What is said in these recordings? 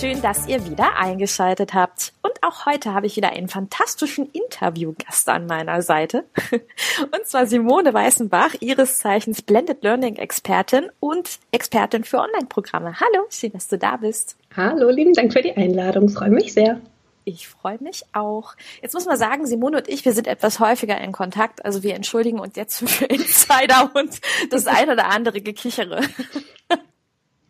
Schön, dass ihr wieder eingeschaltet habt. Und auch heute habe ich wieder einen fantastischen Interviewgast an meiner Seite. Und zwar Simone Weißenbach, ihres Zeichens Blended Learning Expertin und Expertin für Online-Programme. Hallo, schön, dass du da bist. Hallo, lieben Dank für die Einladung. Freue mich sehr. Ich freue mich auch. Jetzt muss man sagen, Simone und ich, wir sind etwas häufiger in Kontakt. Also wir entschuldigen uns jetzt für Insider und das ein oder andere Gekichere.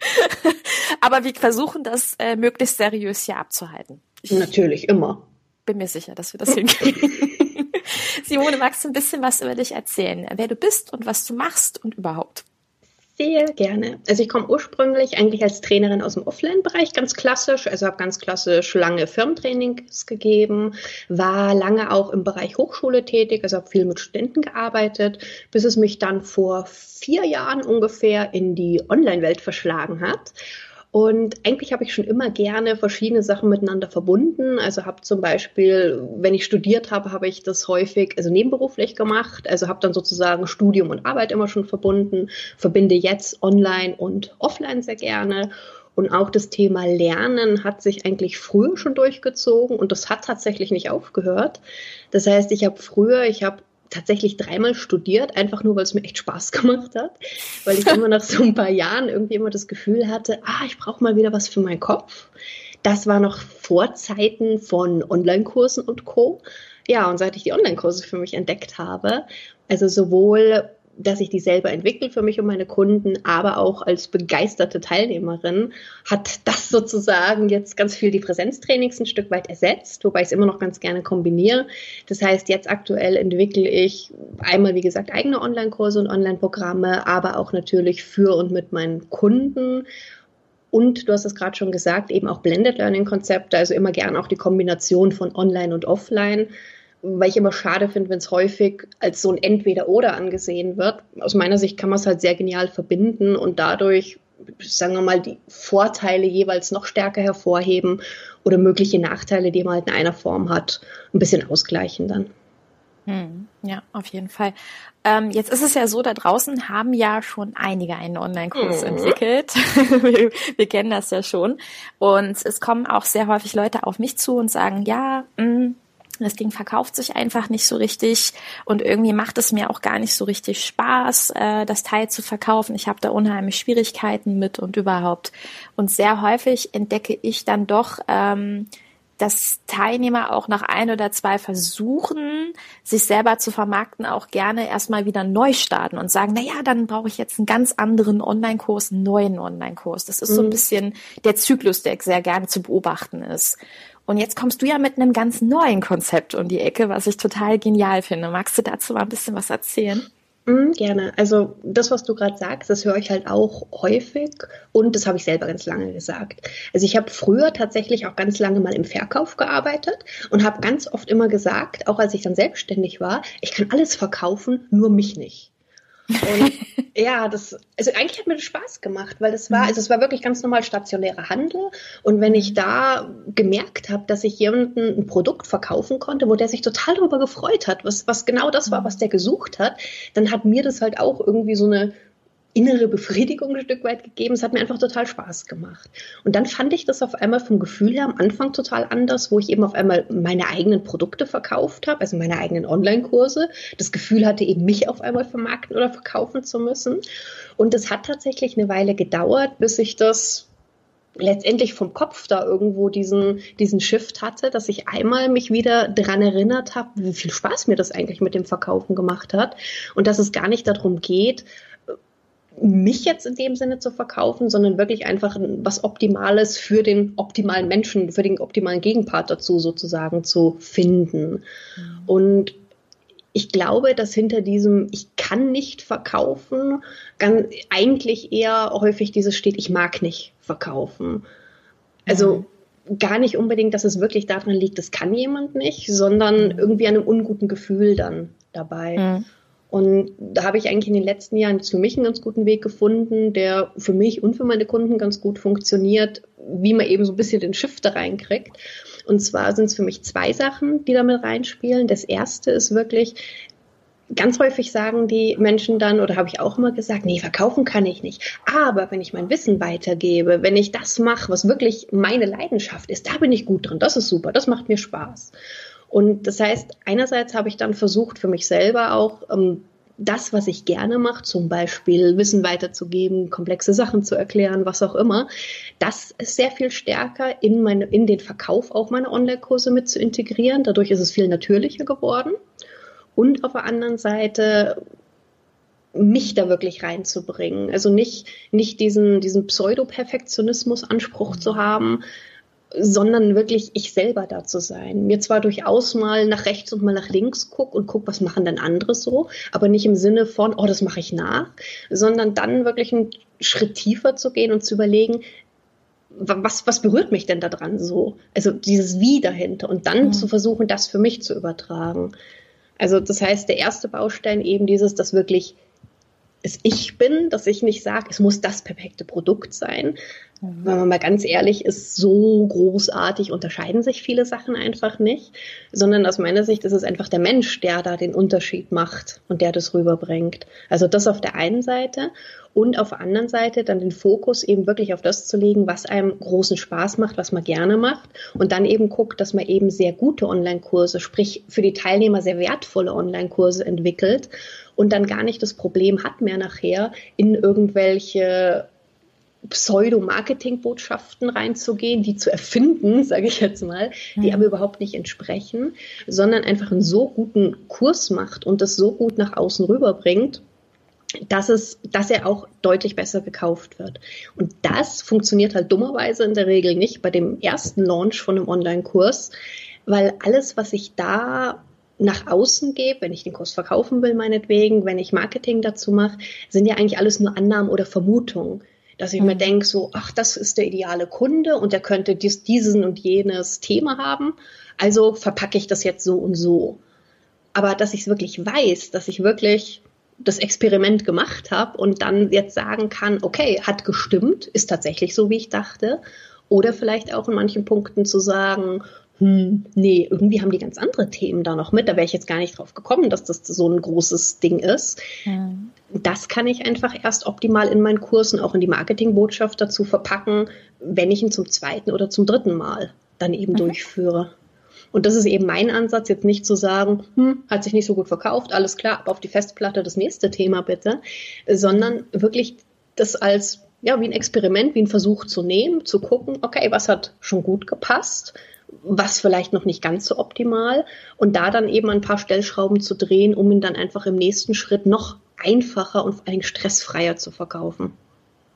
Aber wir versuchen das äh, möglichst seriös hier abzuhalten. Ich Natürlich, immer. Bin mir sicher, dass wir das hinkriegen. Simone, magst du ein bisschen was über dich erzählen? Wer du bist und was du machst und überhaupt? Sehr gerne. Also ich komme ursprünglich eigentlich als Trainerin aus dem Offline-Bereich, ganz klassisch. Also habe ganz klassisch lange Firmentrainings gegeben, war lange auch im Bereich Hochschule tätig, also habe viel mit Studenten gearbeitet, bis es mich dann vor vier Jahren ungefähr in die Online-Welt verschlagen hat. Und eigentlich habe ich schon immer gerne verschiedene Sachen miteinander verbunden. Also habe zum Beispiel, wenn ich studiert habe, habe ich das häufig, also nebenberuflich gemacht. Also habe dann sozusagen Studium und Arbeit immer schon verbunden. Verbinde jetzt online und offline sehr gerne. Und auch das Thema Lernen hat sich eigentlich früher schon durchgezogen und das hat tatsächlich nicht aufgehört. Das heißt, ich habe früher, ich habe tatsächlich dreimal studiert, einfach nur, weil es mir echt Spaß gemacht hat, weil ich immer nach so ein paar Jahren irgendwie immer das Gefühl hatte, ah, ich brauche mal wieder was für meinen Kopf. Das war noch vor Zeiten von Online-Kursen und Co. Ja, und seit ich die Online-Kurse für mich entdeckt habe, also sowohl dass ich die selber entwickle für mich und meine Kunden, aber auch als begeisterte Teilnehmerin hat das sozusagen jetzt ganz viel die Präsenztrainings ein Stück weit ersetzt, wobei ich es immer noch ganz gerne kombiniere. Das heißt, jetzt aktuell entwickle ich einmal, wie gesagt, eigene Online-Kurse und Online-Programme, aber auch natürlich für und mit meinen Kunden. Und du hast es gerade schon gesagt, eben auch Blended Learning Konzepte, also immer gern auch die Kombination von Online und Offline weil ich immer schade finde, wenn es häufig als so ein Entweder-Oder angesehen wird. Aus meiner Sicht kann man es halt sehr genial verbinden und dadurch, sagen wir mal, die Vorteile jeweils noch stärker hervorheben oder mögliche Nachteile, die man halt in einer Form hat, ein bisschen ausgleichen dann. Hm, ja, auf jeden Fall. Ähm, jetzt ist es ja so, da draußen haben ja schon einige einen Online-Kurs mhm. entwickelt. wir, wir, kennen das ja schon. Und es kommen auch sehr häufig Leute auf mich zu und sagen, ja, mh, das Ding verkauft sich einfach nicht so richtig und irgendwie macht es mir auch gar nicht so richtig Spaß, äh, das Teil zu verkaufen. Ich habe da unheimlich Schwierigkeiten mit und überhaupt. Und sehr häufig entdecke ich dann doch, ähm, dass Teilnehmer auch nach ein oder zwei Versuchen, sich selber zu vermarkten, auch gerne erstmal wieder neu starten und sagen, na ja, dann brauche ich jetzt einen ganz anderen Online-Kurs, einen neuen Online-Kurs. Das ist so ein mhm. bisschen der Zyklus, der sehr gerne zu beobachten ist. Und jetzt kommst du ja mit einem ganz neuen Konzept um die Ecke, was ich total genial finde. Magst du dazu mal ein bisschen was erzählen? Mhm, gerne. Also das, was du gerade sagst, das höre ich halt auch häufig und das habe ich selber ganz lange gesagt. Also ich habe früher tatsächlich auch ganz lange mal im Verkauf gearbeitet und habe ganz oft immer gesagt, auch als ich dann selbstständig war, ich kann alles verkaufen, nur mich nicht. Und ja, das, also eigentlich hat mir das Spaß gemacht, weil das war, mhm. also es war wirklich ganz normal stationärer Handel. Und wenn ich da gemerkt habe, dass ich jemandem ein Produkt verkaufen konnte, wo der sich total darüber gefreut hat, was, was genau das war, was der gesucht hat, dann hat mir das halt auch irgendwie so eine innere Befriedigung ein Stück weit gegeben. Es hat mir einfach total Spaß gemacht. Und dann fand ich das auf einmal vom Gefühl her am Anfang total anders, wo ich eben auf einmal meine eigenen Produkte verkauft habe, also meine eigenen Online-Kurse. Das Gefühl hatte eben mich auf einmal vermarkten oder verkaufen zu müssen. Und es hat tatsächlich eine Weile gedauert, bis ich das letztendlich vom Kopf da irgendwo diesen, diesen Shift hatte, dass ich einmal mich wieder dran erinnert habe, wie viel Spaß mir das eigentlich mit dem Verkaufen gemacht hat und dass es gar nicht darum geht, mich jetzt in dem Sinne zu verkaufen, sondern wirklich einfach was Optimales für den optimalen Menschen, für den optimalen Gegenpart dazu sozusagen zu finden. Mhm. Und ich glaube, dass hinter diesem Ich kann nicht verkaufen ganz, eigentlich eher häufig dieses steht, ich mag nicht verkaufen. Also mhm. gar nicht unbedingt, dass es wirklich daran liegt, das kann jemand nicht, sondern irgendwie an einem unguten Gefühl dann dabei. Mhm. Und da habe ich eigentlich in den letzten Jahren für mich einen ganz guten Weg gefunden, der für mich und für meine Kunden ganz gut funktioniert, wie man eben so ein bisschen den Shift da reinkriegt. Und zwar sind es für mich zwei Sachen, die damit reinspielen. Das erste ist wirklich, ganz häufig sagen die Menschen dann, oder habe ich auch immer gesagt, nee, verkaufen kann ich nicht. Aber wenn ich mein Wissen weitergebe, wenn ich das mache, was wirklich meine Leidenschaft ist, da bin ich gut drin. Das ist super, das macht mir Spaß. Und das heißt, einerseits habe ich dann versucht, für mich selber auch ähm, das, was ich gerne mache, zum Beispiel Wissen weiterzugeben, komplexe Sachen zu erklären, was auch immer, das ist sehr viel stärker in, meine, in den Verkauf auch meiner Online-Kurse mit zu integrieren. Dadurch ist es viel natürlicher geworden. Und auf der anderen Seite mich da wirklich reinzubringen. Also nicht, nicht diesen, diesen Pseudo-Perfektionismus-Anspruch zu haben, sondern wirklich ich selber da zu sein. Mir zwar durchaus mal nach rechts und mal nach links guck und guck, was machen denn andere so, aber nicht im Sinne von, oh, das mache ich nach, sondern dann wirklich einen Schritt tiefer zu gehen und zu überlegen, was, was berührt mich denn da dran so? Also dieses Wie dahinter und dann mhm. zu versuchen, das für mich zu übertragen. Also das heißt, der erste Baustein eben dieses, dass wirklich es ich bin, dass ich nicht sage, es muss das perfekte Produkt sein. Mhm. Wenn man mal ganz ehrlich ist, so großartig unterscheiden sich viele Sachen einfach nicht, sondern aus meiner Sicht ist es einfach der Mensch, der da den Unterschied macht und der das rüberbringt. Also das auf der einen Seite und auf der anderen Seite dann den Fokus eben wirklich auf das zu legen, was einem großen Spaß macht, was man gerne macht und dann eben guckt, dass man eben sehr gute Online-Kurse, sprich für die Teilnehmer sehr wertvolle Online-Kurse entwickelt und dann gar nicht das Problem hat mehr nachher, in irgendwelche Pseudo-Marketing-Botschaften reinzugehen, die zu erfinden, sage ich jetzt mal, die aber überhaupt nicht entsprechen, sondern einfach einen so guten Kurs macht und das so gut nach außen rüberbringt, dass es, dass er auch deutlich besser gekauft wird. Und das funktioniert halt dummerweise in der Regel nicht bei dem ersten Launch von einem Online-Kurs, weil alles, was ich da nach außen gebe, wenn ich den Kurs verkaufen will, meinetwegen, wenn ich Marketing dazu mache, sind ja eigentlich alles nur Annahmen oder Vermutungen. Dass ich mhm. mir denke, so, ach, das ist der ideale Kunde und der könnte dies, diesen und jenes Thema haben. Also verpacke ich das jetzt so und so. Aber dass ich es wirklich weiß, dass ich wirklich das Experiment gemacht habe und dann jetzt sagen kann, okay, hat gestimmt, ist tatsächlich so, wie ich dachte. Oder vielleicht auch in manchen Punkten zu sagen, hm, nee, irgendwie haben die ganz andere Themen da noch mit. Da wäre ich jetzt gar nicht drauf gekommen, dass das so ein großes Ding ist. Mhm. Das kann ich einfach erst optimal in meinen Kursen, auch in die Marketingbotschaft dazu verpacken, wenn ich ihn zum zweiten oder zum dritten Mal dann eben mhm. durchführe. Und das ist eben mein Ansatz, jetzt nicht zu sagen, hm, hat sich nicht so gut verkauft, alles klar, ab auf die Festplatte das nächste Thema bitte, sondern wirklich das als ja, wie ein Experiment, wie ein Versuch zu nehmen, zu gucken, okay, was hat schon gut gepasst, was vielleicht noch nicht ganz so optimal und da dann eben ein paar Stellschrauben zu drehen, um ihn dann einfach im nächsten Schritt noch einfacher und vor allem stressfreier zu verkaufen.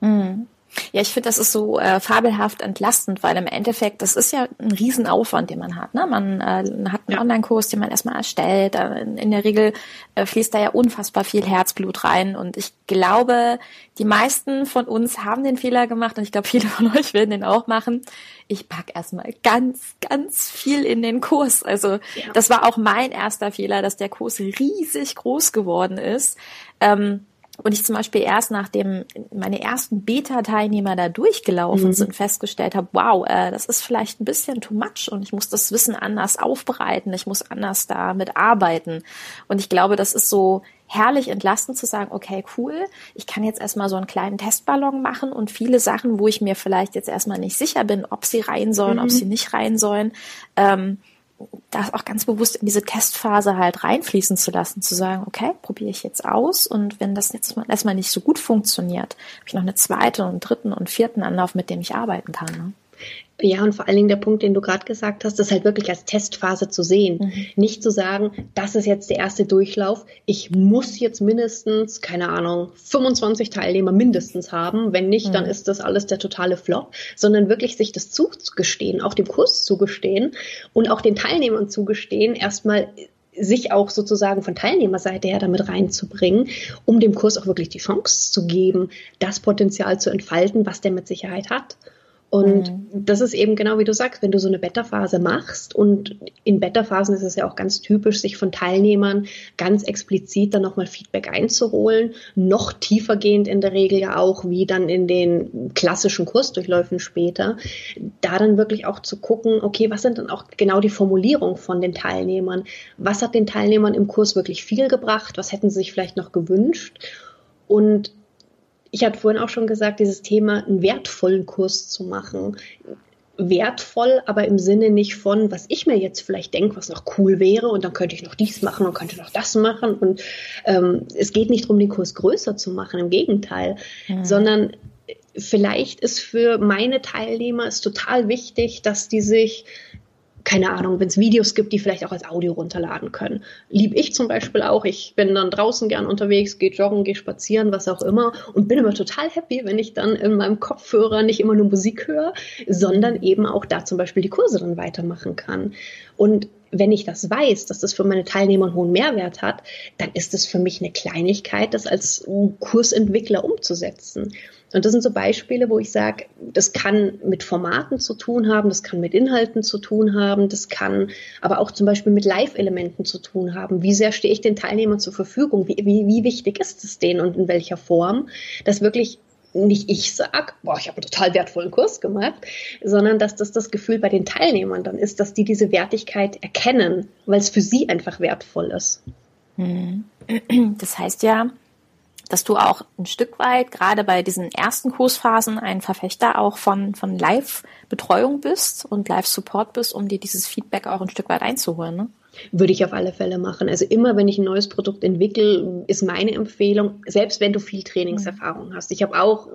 Mhm. Ja, ich finde, das ist so äh, fabelhaft entlastend, weil im Endeffekt, das ist ja ein Riesenaufwand, den man hat. Ne? Man äh, hat einen ja. Online-Kurs, den man erstmal erstellt. In, in der Regel äh, fließt da ja unfassbar viel Herzblut rein. Und ich glaube, die meisten von uns haben den Fehler gemacht und ich glaube, viele von euch werden den auch machen. Ich pack erstmal ganz, ganz viel in den Kurs. Also ja. das war auch mein erster Fehler, dass der Kurs riesig groß geworden ist. Ähm, und ich zum Beispiel erst nachdem meine ersten Beta-Teilnehmer da durchgelaufen mhm. sind, festgestellt habe, wow, äh, das ist vielleicht ein bisschen too much und ich muss das Wissen anders aufbereiten, ich muss anders damit arbeiten. Und ich glaube, das ist so herrlich entlastend zu sagen, okay, cool, ich kann jetzt erstmal so einen kleinen Testballon machen und viele Sachen, wo ich mir vielleicht jetzt erstmal nicht sicher bin, ob sie rein sollen, mhm. ob sie nicht rein sollen, ähm, das auch ganz bewusst in diese Testphase halt reinfließen zu lassen, zu sagen, okay, probiere ich jetzt aus und wenn das jetzt mal erstmal nicht so gut funktioniert, habe ich noch eine zweite und dritten und vierten Anlauf, mit dem ich arbeiten kann. Ne? Ja, und vor allen Dingen der Punkt, den du gerade gesagt hast, das halt wirklich als Testphase zu sehen. Mhm. Nicht zu sagen, das ist jetzt der erste Durchlauf. Ich muss jetzt mindestens, keine Ahnung, 25 Teilnehmer mindestens haben. Wenn nicht, mhm. dann ist das alles der totale Flop. Sondern wirklich sich das zugestehen, auch dem Kurs zugestehen und auch den Teilnehmern zugestehen, erstmal sich auch sozusagen von Teilnehmerseite her damit reinzubringen, um dem Kurs auch wirklich die Chance zu geben, das Potenzial zu entfalten, was der mit Sicherheit hat. Und mhm. das ist eben genau wie du sagst, wenn du so eine Beta-Phase machst und in Beta-Phasen ist es ja auch ganz typisch, sich von Teilnehmern ganz explizit dann nochmal Feedback einzuholen, noch tiefergehend in der Regel ja auch, wie dann in den klassischen Kursdurchläufen später, da dann wirklich auch zu gucken, okay, was sind dann auch genau die Formulierungen von den Teilnehmern? Was hat den Teilnehmern im Kurs wirklich viel gebracht? Was hätten sie sich vielleicht noch gewünscht? Und ich hatte vorhin auch schon gesagt, dieses Thema, einen wertvollen Kurs zu machen. Wertvoll, aber im Sinne nicht von, was ich mir jetzt vielleicht denke, was noch cool wäre und dann könnte ich noch dies machen und könnte noch das machen. Und ähm, es geht nicht darum, den Kurs größer zu machen, im Gegenteil, mhm. sondern vielleicht ist für meine Teilnehmer es total wichtig, dass die sich keine Ahnung, wenn es Videos gibt, die vielleicht auch als Audio runterladen können. Lieb ich zum Beispiel auch. Ich bin dann draußen gern unterwegs, gehe joggen, gehe spazieren, was auch immer und bin immer total happy, wenn ich dann in meinem Kopfhörer nicht immer nur Musik höre, sondern eben auch da zum Beispiel die Kurse dann weitermachen kann. Und wenn ich das weiß, dass das für meine Teilnehmer einen hohen Mehrwert hat, dann ist es für mich eine Kleinigkeit, das als Kursentwickler umzusetzen. Und das sind so Beispiele, wo ich sage, das kann mit Formaten zu tun haben, das kann mit Inhalten zu tun haben, das kann aber auch zum Beispiel mit Live-Elementen zu tun haben. Wie sehr stehe ich den Teilnehmern zur Verfügung? Wie, wie, wie wichtig ist es denen und in welcher Form? Dass wirklich nicht ich sag, boah, ich habe einen total wertvollen Kurs gemacht, sondern dass das das Gefühl bei den Teilnehmern dann ist, dass die diese Wertigkeit erkennen, weil es für sie einfach wertvoll ist. Hm. Das heißt ja, dass du auch ein Stück weit, gerade bei diesen ersten Kursphasen, ein Verfechter auch von, von Live-Betreuung bist und Live-Support bist, um dir dieses Feedback auch ein Stück weit einzuholen. Ne? Würde ich auf alle Fälle machen. Also immer, wenn ich ein neues Produkt entwickle, ist meine Empfehlung, selbst wenn du viel Trainingserfahrung hast. Ich habe auch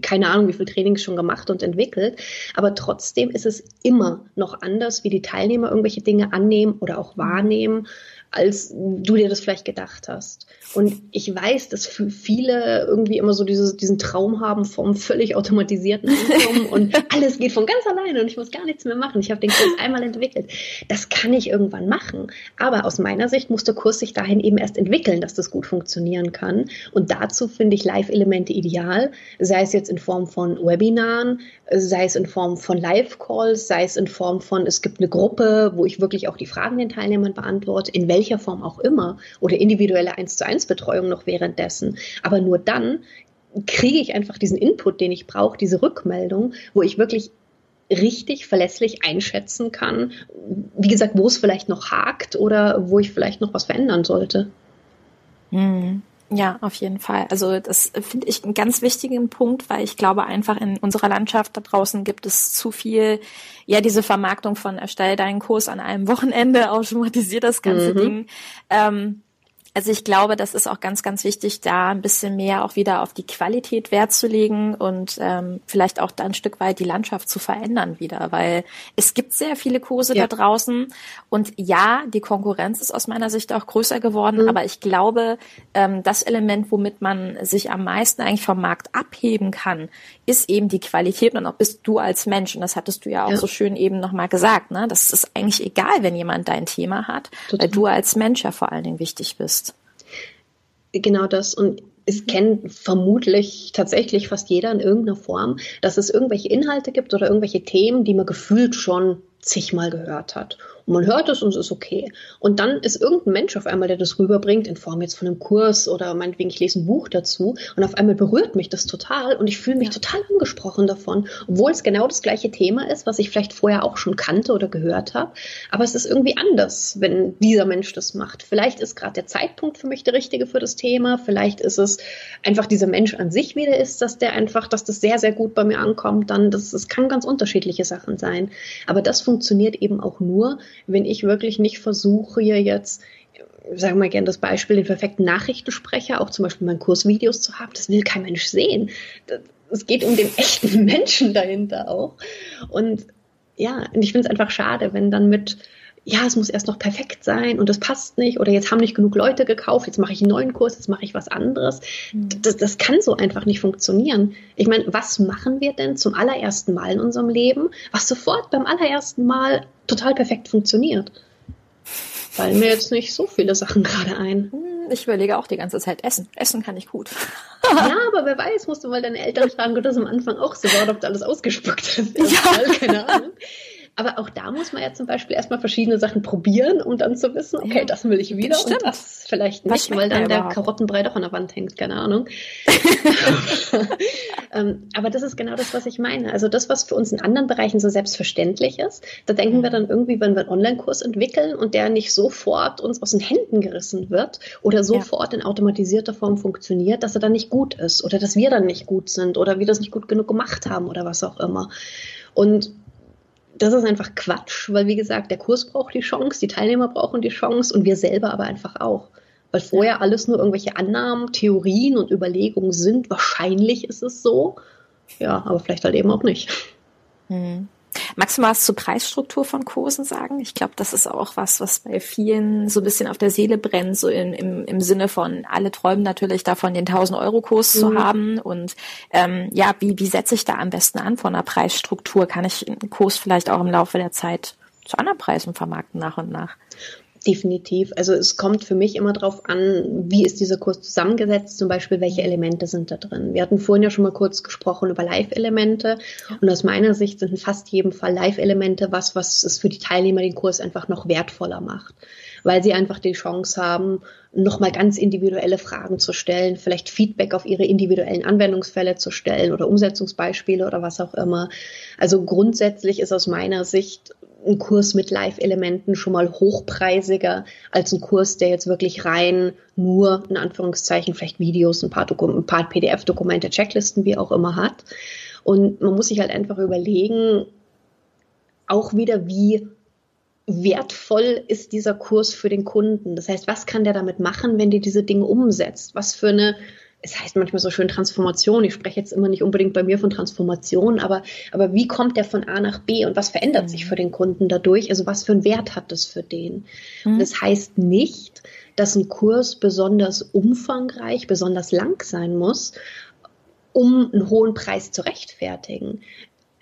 keine Ahnung, wie viel Trainings schon gemacht und entwickelt, aber trotzdem ist es immer noch anders, wie die Teilnehmer irgendwelche Dinge annehmen oder auch wahrnehmen als du dir das vielleicht gedacht hast. Und ich weiß, dass viele irgendwie immer so dieses, diesen Traum haben vom völlig automatisierten Einkommen und alles geht von ganz alleine und ich muss gar nichts mehr machen. Ich habe den Kurs einmal entwickelt. Das kann ich irgendwann machen. Aber aus meiner Sicht muss der Kurs sich dahin eben erst entwickeln, dass das gut funktionieren kann. Und dazu finde ich Live-Elemente ideal, sei es jetzt in Form von Webinaren, sei es in Form von Live-Calls, sei es in Form von, es gibt eine Gruppe, wo ich wirklich auch die Fragen den Teilnehmern beantworte, in welcher Form auch immer, oder individuelle 1 zu 1 Betreuung noch währenddessen. Aber nur dann kriege ich einfach diesen Input, den ich brauche, diese Rückmeldung, wo ich wirklich richtig verlässlich einschätzen kann, wie gesagt, wo es vielleicht noch hakt oder wo ich vielleicht noch was verändern sollte. Mhm. Ja, auf jeden Fall. Also das finde ich einen ganz wichtigen Punkt, weil ich glaube einfach in unserer Landschaft da draußen gibt es zu viel, ja, diese Vermarktung von erstell deinen Kurs an einem Wochenende, automatisiert das ganze mhm. Ding. Ähm, also ich glaube, das ist auch ganz, ganz wichtig, da ein bisschen mehr auch wieder auf die Qualität Wert zu legen und ähm, vielleicht auch da ein Stück weit die Landschaft zu verändern wieder, weil es gibt sehr viele Kurse ja. da draußen und ja, die Konkurrenz ist aus meiner Sicht auch größer geworden, mhm. aber ich glaube, ähm, das Element, womit man sich am meisten eigentlich vom Markt abheben kann, ist eben die Qualität und auch bist du als Mensch und das hattest du ja auch ja. so schön eben nochmal gesagt, ne? Das ist eigentlich egal, wenn jemand dein Thema hat, Total. weil du als Mensch ja vor allen Dingen wichtig bist genau das. Und es kennt vermutlich tatsächlich fast jeder in irgendeiner Form, dass es irgendwelche Inhalte gibt oder irgendwelche Themen, die man gefühlt schon zigmal gehört hat. Und man hört es und es ist okay. Und dann ist irgendein Mensch auf einmal, der das rüberbringt, in Form jetzt von einem Kurs oder meinetwegen, ich lese ein Buch dazu und auf einmal berührt mich das total und ich fühle mich total angesprochen davon, obwohl es genau das gleiche Thema ist, was ich vielleicht vorher auch schon kannte oder gehört habe. Aber es ist irgendwie anders, wenn dieser Mensch das macht. Vielleicht ist gerade der Zeitpunkt für mich der richtige für das Thema. Vielleicht ist es einfach dieser Mensch an sich wieder ist, dass der einfach, dass das sehr, sehr gut bei mir ankommt. Dann, das, das kann ganz unterschiedliche Sachen sein. Aber das funktioniert eben auch nur, wenn ich wirklich nicht versuche, hier jetzt sagen wir gerne das Beispiel, den perfekten Nachrichtensprecher, auch zum Beispiel meinen Kursvideos zu haben, das will kein Mensch sehen. Es geht um den echten Menschen dahinter auch. Und ja, und ich finde es einfach schade, wenn dann mit, ja, es muss erst noch perfekt sein und das passt nicht oder jetzt haben nicht genug Leute gekauft, jetzt mache ich einen neuen Kurs, jetzt mache ich was anderes. Mhm. Das, das kann so einfach nicht funktionieren. Ich meine, was machen wir denn zum allerersten Mal in unserem Leben, was sofort beim allerersten Mal total perfekt funktioniert. fallen mir jetzt nicht so viele Sachen gerade ein. Hm, ich überlege auch die ganze Zeit, Essen. Essen kann ich gut. ja, aber wer weiß, musst du mal deine Eltern fragen, ob das am Anfang auch so war, ob du alles ausgespuckt hast. Ja. Keine Ahnung. Aber auch da muss man ja zum Beispiel erstmal verschiedene Sachen probieren, um dann zu wissen, okay, ja, das will ich wieder und das vielleicht nicht, weil dann der Karottenbrei doch an der Wand hängt, keine Ahnung. Ähm, aber das ist genau das, was ich meine. Also das, was für uns in anderen Bereichen so selbstverständlich ist, da denken wir mhm. dann irgendwie, wenn wir einen Online-Kurs entwickeln und der nicht sofort uns aus den Händen gerissen wird oder sofort ja. in automatisierter Form funktioniert, dass er dann nicht gut ist oder dass wir dann nicht gut sind oder wir das nicht gut genug gemacht haben oder was auch immer. Und das ist einfach Quatsch, weil wie gesagt, der Kurs braucht die Chance, die Teilnehmer brauchen die Chance und wir selber aber einfach auch. Weil vorher alles nur irgendwelche Annahmen, Theorien und Überlegungen sind. Wahrscheinlich ist es so. Ja, aber vielleicht halt eben auch nicht. Mhm. Magst du mal was zur Preisstruktur von Kursen sagen? Ich glaube, das ist auch was, was bei vielen so ein bisschen auf der Seele brennt, so in, im, im Sinne von, alle träumen natürlich davon, den 1000-Euro-Kurs mhm. zu haben. Und ähm, ja, wie, wie setze ich da am besten an von der Preisstruktur? Kann ich einen Kurs vielleicht auch im Laufe der Zeit zu anderen Preisen vermarkten nach und nach? Definitiv. Also es kommt für mich immer darauf an, wie ist dieser Kurs zusammengesetzt, zum Beispiel welche Elemente sind da drin. Wir hatten vorhin ja schon mal kurz gesprochen über Live-Elemente und aus meiner Sicht sind in fast jedem Fall Live-Elemente was, was es für die Teilnehmer den Kurs einfach noch wertvoller macht, weil sie einfach die Chance haben, nochmal ganz individuelle Fragen zu stellen, vielleicht Feedback auf ihre individuellen Anwendungsfälle zu stellen oder Umsetzungsbeispiele oder was auch immer. Also grundsätzlich ist aus meiner Sicht ein Kurs mit Live-Elementen schon mal hochpreisiger als ein Kurs, der jetzt wirklich rein nur, in Anführungszeichen, vielleicht Videos, ein paar, ein paar PDF-Dokumente, Checklisten, wie auch immer hat. Und man muss sich halt einfach überlegen, auch wieder, wie wertvoll ist dieser Kurs für den Kunden? Das heißt, was kann der damit machen, wenn der diese Dinge umsetzt? Was für eine es heißt manchmal so schön Transformation. Ich spreche jetzt immer nicht unbedingt bei mir von Transformation, aber, aber wie kommt der von A nach B und was verändert mhm. sich für den Kunden dadurch? Also was für einen Wert hat das für den? Mhm. Und das heißt nicht, dass ein Kurs besonders umfangreich, besonders lang sein muss, um einen hohen Preis zu rechtfertigen.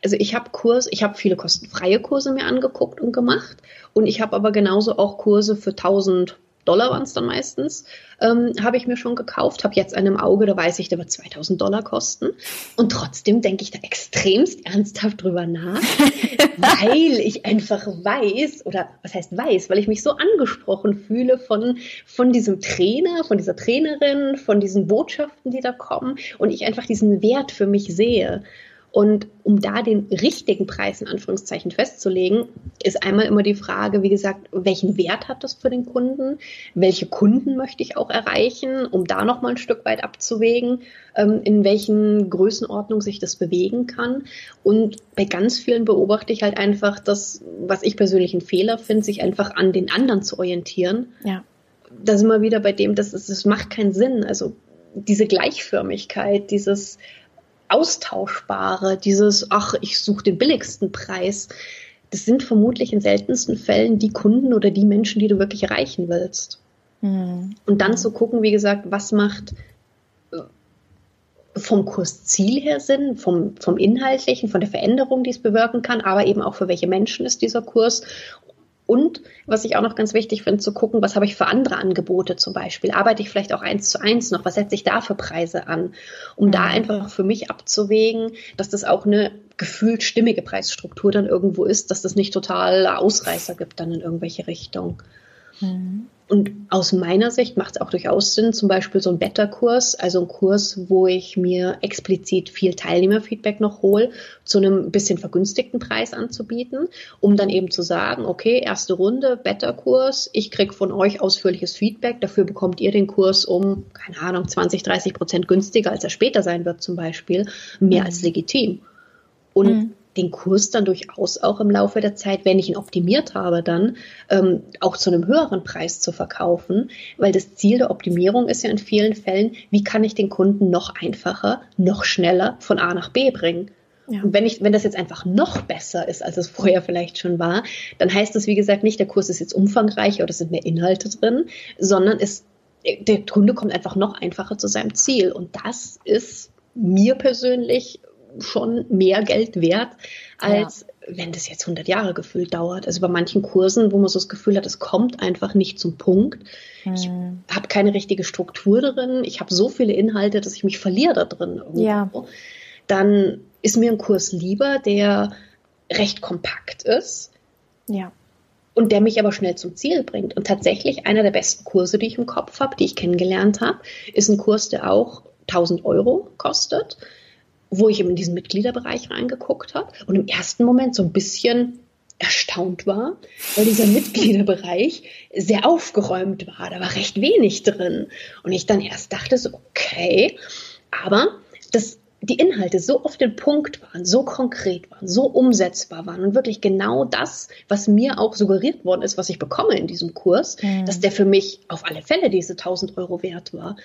Also ich habe Kurs, ich habe viele kostenfreie Kurse mir angeguckt und gemacht und ich habe aber genauso auch Kurse für 1000 Dollar waren es dann meistens, ähm, habe ich mir schon gekauft, habe jetzt einen im Auge, da weiß ich, der wird 2000 Dollar kosten. Und trotzdem denke ich da extremst ernsthaft drüber nach, weil ich einfach weiß, oder was heißt weiß, weil ich mich so angesprochen fühle von, von diesem Trainer, von dieser Trainerin, von diesen Botschaften, die da kommen und ich einfach diesen Wert für mich sehe. Und um da den richtigen Preis in Anführungszeichen festzulegen, ist einmal immer die Frage, wie gesagt, welchen Wert hat das für den Kunden? Welche Kunden möchte ich auch erreichen, um da nochmal ein Stück weit abzuwägen, ähm, in welchen Größenordnung sich das bewegen kann. Und bei ganz vielen beobachte ich halt einfach das, was ich persönlich einen Fehler finde, sich einfach an den anderen zu orientieren. Ja. Da sind wir wieder bei dem, dass es, es macht keinen Sinn. Also diese Gleichförmigkeit, dieses Austauschbare, dieses, ach, ich suche den billigsten Preis, das sind vermutlich in seltensten Fällen die Kunden oder die Menschen, die du wirklich erreichen willst. Mhm. Und dann zu gucken, wie gesagt, was macht äh, vom Kursziel her Sinn, vom, vom Inhaltlichen, von der Veränderung, die es bewirken kann, aber eben auch für welche Menschen ist dieser Kurs und was ich auch noch ganz wichtig finde, zu gucken, was habe ich für andere Angebote zum Beispiel? Arbeite ich vielleicht auch eins zu eins noch? Was setze ich da für Preise an? Um mhm. da einfach für mich abzuwägen, dass das auch eine gefühlt stimmige Preisstruktur dann irgendwo ist, dass das nicht total Ausreißer gibt dann in irgendwelche Richtungen. Mhm. Und aus meiner Sicht macht es auch durchaus Sinn, zum Beispiel so ein Beta-Kurs, also ein Kurs, wo ich mir explizit viel Teilnehmerfeedback noch hole, zu einem bisschen vergünstigten Preis anzubieten, um dann eben zu sagen, okay, erste Runde, Beta-Kurs, ich krieg von euch ausführliches Feedback, dafür bekommt ihr den Kurs um, keine Ahnung, 20, 30 Prozent günstiger, als er später sein wird zum Beispiel, mehr mhm. als legitim. Und mhm den Kurs dann durchaus auch im Laufe der Zeit, wenn ich ihn optimiert habe, dann ähm, auch zu einem höheren Preis zu verkaufen, weil das Ziel der Optimierung ist ja in vielen Fällen, wie kann ich den Kunden noch einfacher, noch schneller von A nach B bringen. Ja. Und wenn ich, wenn das jetzt einfach noch besser ist, als es vorher vielleicht schon war, dann heißt das, wie gesagt, nicht, der Kurs ist jetzt umfangreicher oder es sind mehr Inhalte drin, sondern es, der Kunde kommt einfach noch einfacher zu seinem Ziel. Und das ist mir persönlich schon mehr Geld wert, als ja. wenn das jetzt 100 Jahre gefühlt dauert. Also bei manchen Kursen, wo man so das Gefühl hat, es kommt einfach nicht zum Punkt. Hm. Ich habe keine richtige Struktur drin. Ich habe so viele Inhalte, dass ich mich verliere da drin. Irgendwo. Ja. Dann ist mir ein Kurs lieber, der recht kompakt ist. Ja. Und der mich aber schnell zum Ziel bringt. Und tatsächlich einer der besten Kurse, die ich im Kopf habe, die ich kennengelernt habe, ist ein Kurs, der auch 1000 Euro kostet wo ich in diesen Mitgliederbereich reingeguckt habe und im ersten Moment so ein bisschen erstaunt war, weil dieser Mitgliederbereich sehr aufgeräumt war. Da war recht wenig drin. Und ich dann erst dachte so, okay, aber dass die Inhalte so auf den Punkt waren, so konkret waren, so umsetzbar waren und wirklich genau das, was mir auch suggeriert worden ist, was ich bekomme in diesem Kurs, mhm. dass der für mich auf alle Fälle diese 1000 Euro wert war.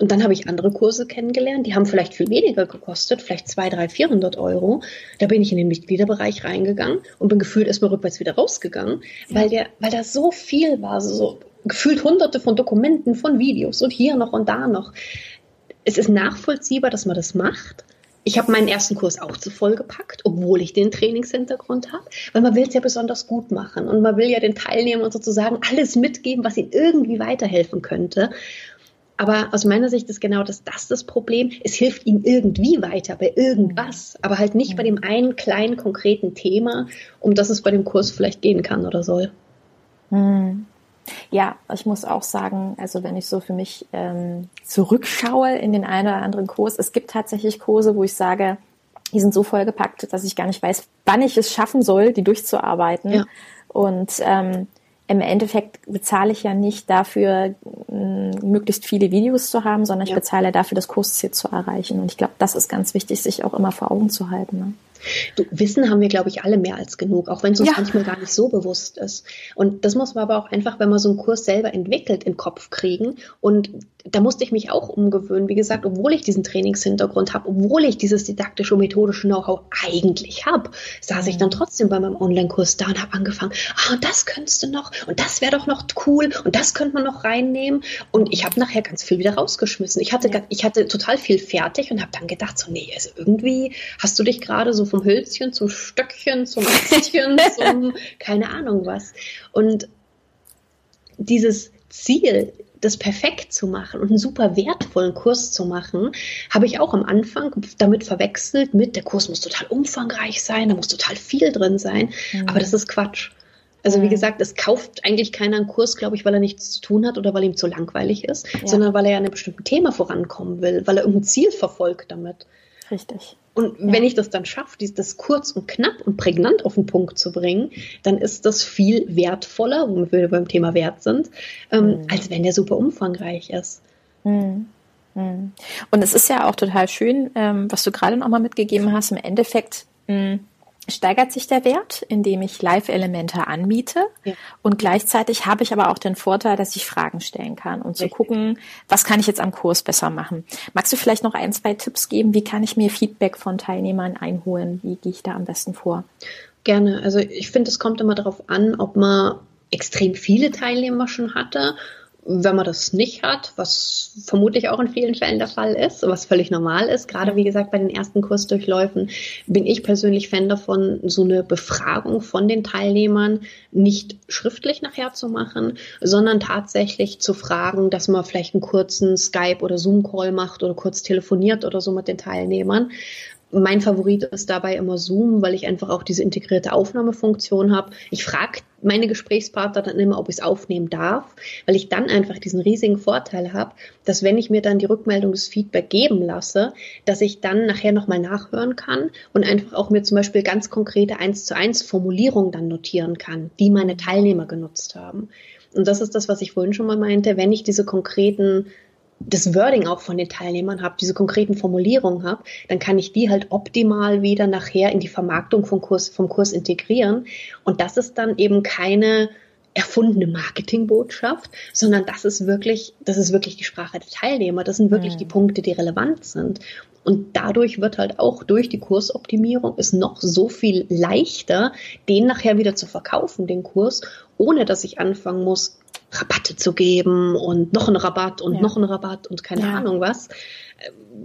Und dann habe ich andere Kurse kennengelernt, die haben vielleicht viel weniger gekostet, vielleicht 200, 300, 400 Euro. Da bin ich in den Mitgliederbereich reingegangen und bin gefühlt erstmal rückwärts wieder rausgegangen, weil, der, weil da so viel war, so gefühlt hunderte von Dokumenten, von Videos und hier noch und da noch. Es ist nachvollziehbar, dass man das macht. Ich habe meinen ersten Kurs auch zu voll gepackt, obwohl ich den Trainingshintergrund habe, weil man will es ja besonders gut machen und man will ja den Teilnehmern sozusagen alles mitgeben, was ihnen irgendwie weiterhelfen könnte. Aber aus meiner Sicht ist genau das, das das Problem. Es hilft ihm irgendwie weiter bei irgendwas, aber halt nicht bei dem einen kleinen konkreten Thema, um das es bei dem Kurs vielleicht gehen kann oder soll. Hm. Ja, ich muss auch sagen, also wenn ich so für mich ähm, zurückschaue in den einen oder anderen Kurs, es gibt tatsächlich Kurse, wo ich sage, die sind so vollgepackt, dass ich gar nicht weiß, wann ich es schaffen soll, die durchzuarbeiten. Ja. Und ähm, im Endeffekt bezahle ich ja nicht dafür, möglichst viele Videos zu haben, sondern ich ja. bezahle dafür, das Kursziel zu erreichen. Und ich glaube, das ist ganz wichtig, sich auch immer vor Augen zu halten. Ne? Du, Wissen haben wir, glaube ich, alle mehr als genug, auch wenn es uns ja. manchmal gar nicht so bewusst ist. Und das muss man aber auch einfach, wenn man so einen Kurs selber entwickelt, in den Kopf kriegen. Und da musste ich mich auch umgewöhnen. Wie gesagt, obwohl ich diesen Trainingshintergrund habe, obwohl ich dieses didaktische und methodische Know-how eigentlich habe, saß ich dann trotzdem bei meinem Online-Kurs da und habe angefangen, ah, und das könntest du noch und das wäre doch noch cool und das könnte man noch reinnehmen. Und ich habe nachher ganz viel wieder rausgeschmissen. Ich hatte, ich hatte total viel fertig und habe dann gedacht, so, nee, also irgendwie hast du dich gerade so vom Hölzchen zum Stöckchen, zum Ästchen, zum keine Ahnung was. Und dieses Ziel, das perfekt zu machen und einen super wertvollen Kurs zu machen, habe ich auch am Anfang damit verwechselt mit, der Kurs muss total umfangreich sein, da muss total viel drin sein. Mhm. Aber das ist Quatsch. Also wie mhm. gesagt, es kauft eigentlich keiner einen Kurs, glaube ich, weil er nichts zu tun hat oder weil ihm zu langweilig ist, ja. sondern weil er ja an einem bestimmten Thema vorankommen will, weil er irgendein Ziel verfolgt damit. Richtig. Und wenn ich das dann schaffe, das kurz und knapp und prägnant auf den Punkt zu bringen, dann ist das viel wertvoller, womit wir beim Thema Wert sind, ähm, mhm. als wenn der super umfangreich ist. Mhm. mhm. Und es ist ja auch total schön, ähm, was du gerade noch mal mitgegeben hast. Im Endeffekt mh, steigert sich der Wert, indem ich Live-Elemente anbiete. Ja. Und gleichzeitig habe ich aber auch den Vorteil, dass ich Fragen stellen kann und zu gucken, was kann ich jetzt am Kurs besser machen. Magst du vielleicht noch ein, zwei Tipps geben? Wie kann ich mir Feedback von Teilnehmern einholen? Wie gehe ich da am besten vor? Gerne. Also ich finde, es kommt immer darauf an, ob man extrem viele Teilnehmer schon hatte wenn man das nicht hat, was vermutlich auch in vielen Fällen der Fall ist, was völlig normal ist, gerade wie gesagt bei den ersten Kursdurchläufen, bin ich persönlich Fan davon, so eine Befragung von den Teilnehmern nicht schriftlich nachher zu machen, sondern tatsächlich zu fragen, dass man vielleicht einen kurzen Skype- oder Zoom-Call macht oder kurz telefoniert oder so mit den Teilnehmern mein Favorit ist dabei immer Zoom, weil ich einfach auch diese integrierte Aufnahmefunktion habe. Ich frage meine Gesprächspartner dann immer, ob ich es aufnehmen darf, weil ich dann einfach diesen riesigen Vorteil habe, dass wenn ich mir dann die Rückmeldung des Feedback geben lasse, dass ich dann nachher nochmal nachhören kann und einfach auch mir zum Beispiel ganz konkrete 1 zu 1 Formulierungen dann notieren kann, die meine Teilnehmer genutzt haben. Und das ist das, was ich vorhin schon mal meinte, wenn ich diese konkreten das Wording auch von den Teilnehmern habe, diese konkreten Formulierungen habe, dann kann ich die halt optimal wieder nachher in die Vermarktung vom Kurs, vom Kurs integrieren. Und das ist dann eben keine erfundene Marketingbotschaft, sondern das ist wirklich, das ist wirklich die Sprache der Teilnehmer. Das sind wirklich mhm. die Punkte, die relevant sind. Und dadurch wird halt auch durch die Kursoptimierung es noch so viel leichter, den nachher wieder zu verkaufen, den Kurs, ohne dass ich anfangen muss, Rabatte zu geben und noch einen Rabatt und ja. noch einen Rabatt und keine ja. Ahnung was.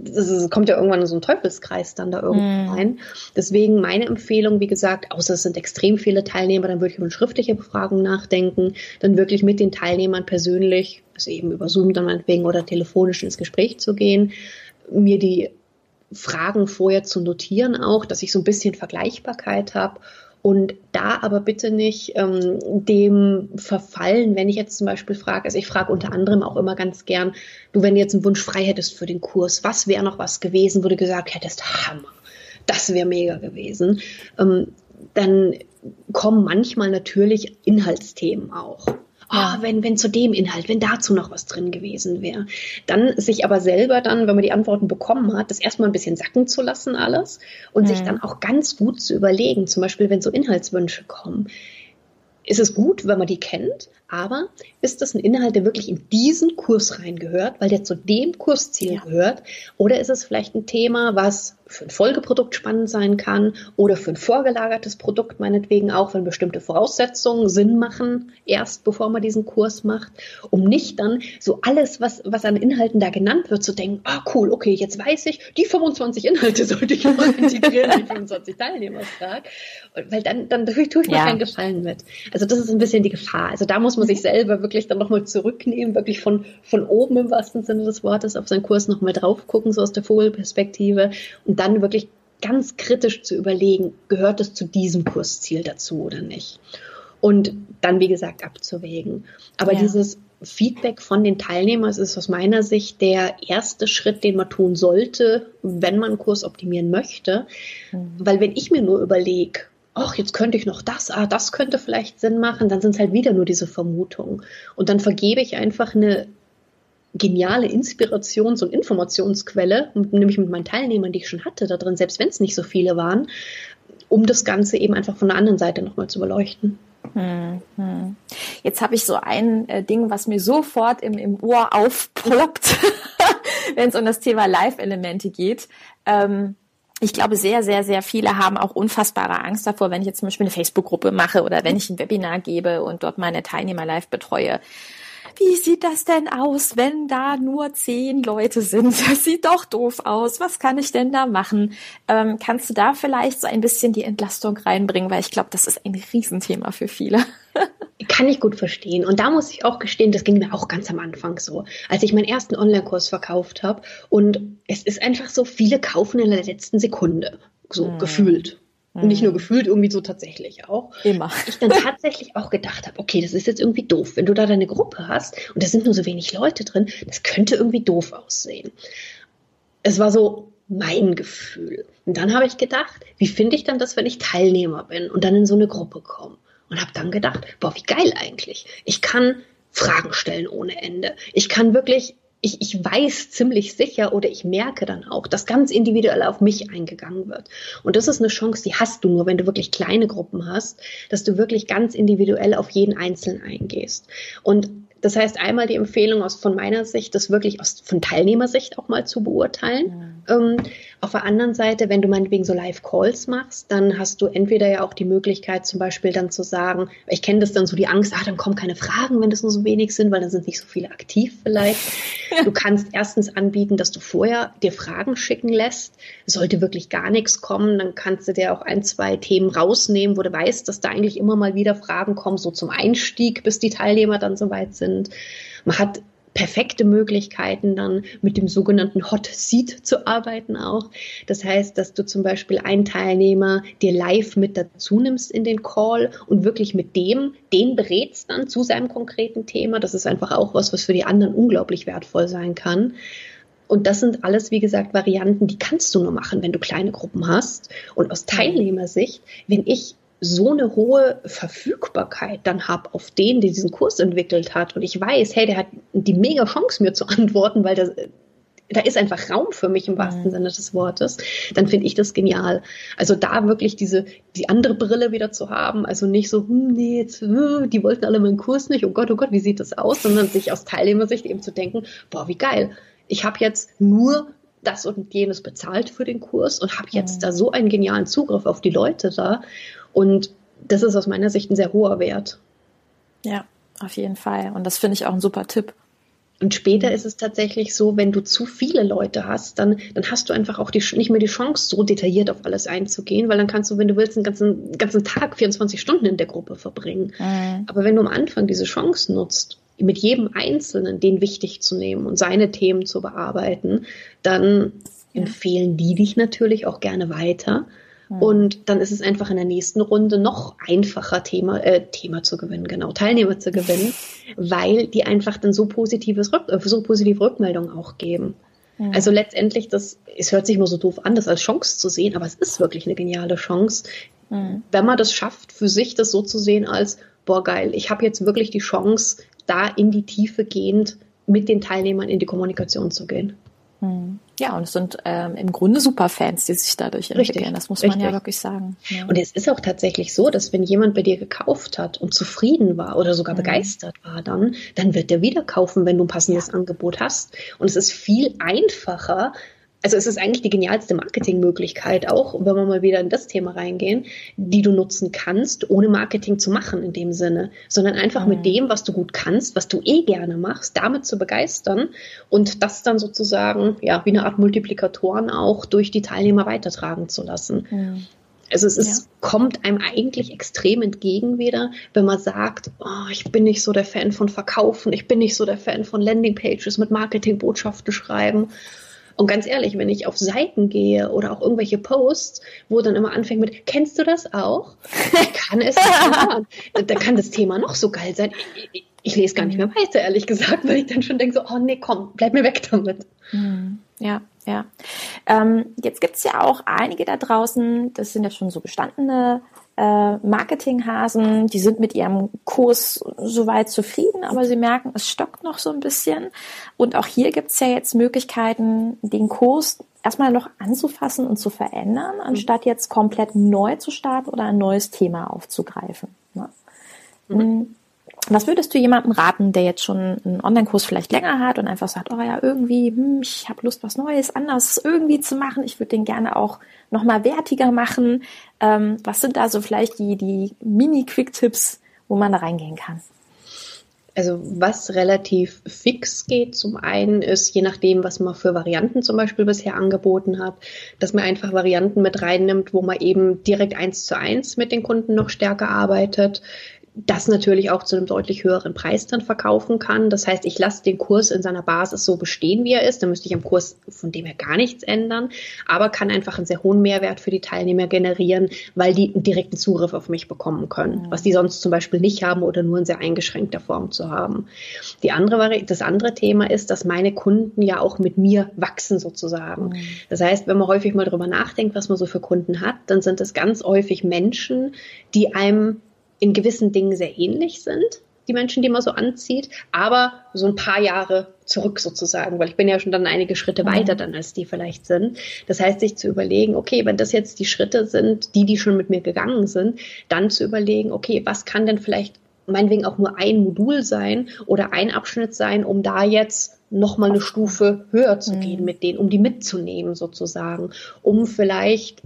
Es kommt ja irgendwann in so ein Teufelskreis dann da irgendwo mm. rein. Deswegen meine Empfehlung, wie gesagt, außer es sind extrem viele Teilnehmer, dann würde ich über eine schriftliche Befragung nachdenken, dann wirklich mit den Teilnehmern persönlich, also eben über Zoom dann meinetwegen oder telefonisch ins Gespräch zu gehen, mir die Fragen vorher zu notieren auch, dass ich so ein bisschen Vergleichbarkeit habe und da aber bitte nicht ähm, dem verfallen, wenn ich jetzt zum Beispiel frage, also ich frage unter anderem auch immer ganz gern, du, wenn du jetzt einen Wunsch frei hättest für den Kurs, was wäre noch was gewesen, wo du gesagt hättest, Hammer, das wäre mega gewesen. Ähm, dann kommen manchmal natürlich Inhaltsthemen auch oh, wenn, wenn zu dem Inhalt, wenn dazu noch was drin gewesen wäre. Dann sich aber selber dann, wenn man die Antworten bekommen hat, das erstmal ein bisschen sacken zu lassen alles und mhm. sich dann auch ganz gut zu überlegen, zum Beispiel, wenn so Inhaltswünsche kommen. Ist es gut, wenn man die kennt, aber ist das ein Inhalt, der wirklich in diesen Kurs reingehört, weil der zu dem Kursziel ja. gehört? Oder ist es vielleicht ein Thema, was für ein Folgeprodukt spannend sein kann oder für ein vorgelagertes Produkt meinetwegen auch, wenn bestimmte Voraussetzungen Sinn machen, erst bevor man diesen Kurs macht, um nicht dann so alles, was, was an Inhalten da genannt wird, zu denken, ah cool, okay, jetzt weiß ich, die 25 Inhalte sollte ich mal integrieren, die 25 Teilnehmer fragt, weil dann, dann tue ich mir ja. keinen Gefallen mit. Also das ist ein bisschen die Gefahr. Also da muss man sich selber wirklich dann nochmal zurücknehmen, wirklich von, von oben im wahrsten Sinne des Wortes auf seinen Kurs nochmal drauf gucken, so aus der Vogelperspektive und dann wirklich ganz kritisch zu überlegen, gehört es zu diesem Kursziel dazu oder nicht? Und dann, wie gesagt, abzuwägen. Aber ja. dieses Feedback von den Teilnehmern ist aus meiner Sicht der erste Schritt, den man tun sollte, wenn man einen Kurs optimieren möchte. Mhm. Weil wenn ich mir nur überlege, ach, jetzt könnte ich noch das, ah, das könnte vielleicht Sinn machen, dann sind es halt wieder nur diese Vermutungen. Und dann vergebe ich einfach eine geniale Inspirations- und Informationsquelle, nämlich mit meinen Teilnehmern, die ich schon hatte da drin, selbst wenn es nicht so viele waren, um das Ganze eben einfach von der anderen Seite nochmal zu beleuchten. Hm, hm. Jetzt habe ich so ein äh, Ding, was mir sofort im, im Ohr aufploppt, wenn es um das Thema Live-Elemente geht. Ähm, ich glaube, sehr, sehr, sehr viele haben auch unfassbare Angst davor, wenn ich jetzt zum Beispiel eine Facebook-Gruppe mache oder wenn ich ein Webinar gebe und dort meine Teilnehmer live betreue wie sieht das denn aus, wenn da nur zehn Leute sind? Das sieht doch doof aus. Was kann ich denn da machen? Ähm, kannst du da vielleicht so ein bisschen die Entlastung reinbringen? Weil ich glaube, das ist ein Riesenthema für viele. Kann ich gut verstehen. Und da muss ich auch gestehen, das ging mir auch ganz am Anfang so, als ich meinen ersten Online-Kurs verkauft habe. Und es ist einfach so, viele kaufen in der letzten Sekunde, so hm. gefühlt. Und nicht nur mhm. gefühlt, irgendwie so tatsächlich auch. Immer. Ich dann tatsächlich auch gedacht habe, okay, das ist jetzt irgendwie doof. Wenn du da deine Gruppe hast und da sind nur so wenig Leute drin, das könnte irgendwie doof aussehen. Es war so mein Gefühl. Und dann habe ich gedacht, wie finde ich dann das, wenn ich Teilnehmer bin und dann in so eine Gruppe komme? Und habe dann gedacht, boah, wie geil eigentlich. Ich kann Fragen stellen ohne Ende. Ich kann wirklich ich, ich weiß ziemlich sicher oder ich merke dann auch, dass ganz individuell auf mich eingegangen wird. Und das ist eine Chance, die hast du nur, wenn du wirklich kleine Gruppen hast, dass du wirklich ganz individuell auf jeden Einzelnen eingehst. Und das heißt, einmal die Empfehlung aus von meiner Sicht, das wirklich aus von Teilnehmersicht auch mal zu beurteilen. Ja. Ähm, auf der anderen Seite, wenn du meinetwegen so Live-Calls machst, dann hast du entweder ja auch die Möglichkeit, zum Beispiel dann zu sagen, ich kenne das dann so die Angst, ah, dann kommen keine Fragen, wenn das nur so wenig sind, weil dann sind nicht so viele aktiv vielleicht. Du kannst erstens anbieten, dass du vorher dir Fragen schicken lässt. Sollte wirklich gar nichts kommen, dann kannst du dir auch ein, zwei Themen rausnehmen, wo du weißt, dass da eigentlich immer mal wieder Fragen kommen, so zum Einstieg, bis die Teilnehmer dann soweit sind sind. Man hat perfekte Möglichkeiten dann mit dem sogenannten Hot Seat zu arbeiten auch. Das heißt, dass du zum Beispiel einen Teilnehmer dir live mit dazu nimmst in den Call und wirklich mit dem, den berätst dann zu seinem konkreten Thema. Das ist einfach auch was, was für die anderen unglaublich wertvoll sein kann. Und das sind alles, wie gesagt, Varianten, die kannst du nur machen, wenn du kleine Gruppen hast. Und aus Teilnehmersicht, wenn ich so eine hohe Verfügbarkeit dann habe auf den, der diesen Kurs entwickelt hat und ich weiß, hey, der hat die mega Chance mir zu antworten, weil das, da ist einfach Raum für mich im wahrsten mhm. Sinne des Wortes, dann finde ich das genial. Also da wirklich diese, die andere Brille wieder zu haben, also nicht so, hm, nee, jetzt, äh, die wollten alle meinen Kurs nicht, oh Gott, oh Gott, wie sieht das aus, sondern sich aus Teilnehmersicht eben zu denken, boah, wie geil. Ich habe jetzt nur das und jenes bezahlt für den Kurs und habe jetzt mhm. da so einen genialen Zugriff auf die Leute da. Und das ist aus meiner Sicht ein sehr hoher Wert. Ja, auf jeden Fall. Und das finde ich auch ein super Tipp. Und später ist es tatsächlich so, wenn du zu viele Leute hast, dann, dann hast du einfach auch die, nicht mehr die Chance, so detailliert auf alles einzugehen, weil dann kannst du, wenn du willst, einen ganzen, ganzen Tag, 24 Stunden in der Gruppe verbringen. Mhm. Aber wenn du am Anfang diese Chance nutzt, mit jedem Einzelnen den wichtig zu nehmen und seine Themen zu bearbeiten, dann ja. empfehlen die dich natürlich auch gerne weiter. Hm. Und dann ist es einfach in der nächsten Runde noch einfacher, Thema, äh, Thema zu gewinnen, genau, Teilnehmer zu gewinnen, weil die einfach dann so positives Rück, äh, so positive Rückmeldungen auch geben. Mhm. Also letztendlich, das, es hört sich nur so doof an, das als Chance zu sehen, aber es ist wirklich eine geniale Chance, mhm. wenn man das schafft, für sich das so zu sehen als, boah geil, ich habe jetzt wirklich die Chance, da in die Tiefe gehend mit den Teilnehmern in die Kommunikation zu gehen. Hm. Ja, und es sind ähm, im Grunde Superfans, die sich dadurch entwickeln. Richtig, das muss man richtig. ja wirklich sagen. Ja. Und es ist auch tatsächlich so, dass wenn jemand bei dir gekauft hat und zufrieden war oder sogar mhm. begeistert war, dann, dann wird er wieder kaufen, wenn du ein passendes ja. Angebot hast. Und es ist viel einfacher, also es ist eigentlich die genialste Marketingmöglichkeit auch, wenn wir mal wieder in das Thema reingehen, die du nutzen kannst, ohne Marketing zu machen in dem Sinne, sondern einfach mhm. mit dem, was du gut kannst, was du eh gerne machst, damit zu begeistern und das dann sozusagen, ja, wie eine Art Multiplikatoren auch durch die Teilnehmer weitertragen zu lassen. Mhm. Also es ist, ja. kommt einem eigentlich extrem entgegen wieder, wenn man sagt, oh, ich bin nicht so der Fan von Verkaufen, ich bin nicht so der Fan von Landingpages mit Marketingbotschaften schreiben und ganz ehrlich, wenn ich auf Seiten gehe oder auch irgendwelche Posts, wo dann immer anfängt mit, kennst du das auch? Ich kann es nicht Da kann das Thema noch so geil sein. Ich, lese gar nicht mehr weiter, ehrlich gesagt, weil ich dann schon denke so, oh nee, komm, bleib mir weg damit. Hm, ja, ja. Ähm, jetzt gibt's ja auch einige da draußen, das sind ja schon so gestandene äh, Marketinghasen, die sind mit ihrem Kurs soweit zufrieden, aber sie merken, es stockt noch so ein bisschen. Und auch hier gibt es ja jetzt Möglichkeiten, den Kurs erstmal noch anzufassen und zu verändern, anstatt jetzt komplett neu zu starten oder ein neues Thema aufzugreifen. Ne? Mhm. Was würdest du jemandem raten, der jetzt schon einen Online-Kurs vielleicht länger hat und einfach sagt, oh ja, irgendwie, hm, ich habe Lust, was Neues, anders irgendwie zu machen. Ich würde den gerne auch nochmal wertiger machen. Ähm, was sind da so vielleicht die, die Mini-Quick-Tipps, wo man da reingehen kann? Also was relativ fix geht, zum einen ist, je nachdem, was man für Varianten zum Beispiel bisher angeboten hat, dass man einfach Varianten mit reinnimmt, wo man eben direkt eins zu eins mit den Kunden noch stärker arbeitet das natürlich auch zu einem deutlich höheren Preis dann verkaufen kann. Das heißt, ich lasse den Kurs in seiner Basis so bestehen, wie er ist. Da müsste ich am Kurs von dem her gar nichts ändern, aber kann einfach einen sehr hohen Mehrwert für die Teilnehmer generieren, weil die einen direkten Zugriff auf mich bekommen können, was die sonst zum Beispiel nicht haben oder nur in sehr eingeschränkter Form zu haben. Die andere, das andere Thema ist, dass meine Kunden ja auch mit mir wachsen sozusagen. Das heißt, wenn man häufig mal drüber nachdenkt, was man so für Kunden hat, dann sind es ganz häufig Menschen, die einem in gewissen Dingen sehr ähnlich sind, die Menschen, die man so anzieht, aber so ein paar Jahre zurück sozusagen, weil ich bin ja schon dann einige Schritte mhm. weiter dann, als die vielleicht sind. Das heißt, sich zu überlegen, okay, wenn das jetzt die Schritte sind, die, die schon mit mir gegangen sind, dann zu überlegen, okay, was kann denn vielleicht meinetwegen auch nur ein Modul sein oder ein Abschnitt sein, um da jetzt nochmal eine Stufe höher zu gehen mhm. mit denen, um die mitzunehmen sozusagen, um vielleicht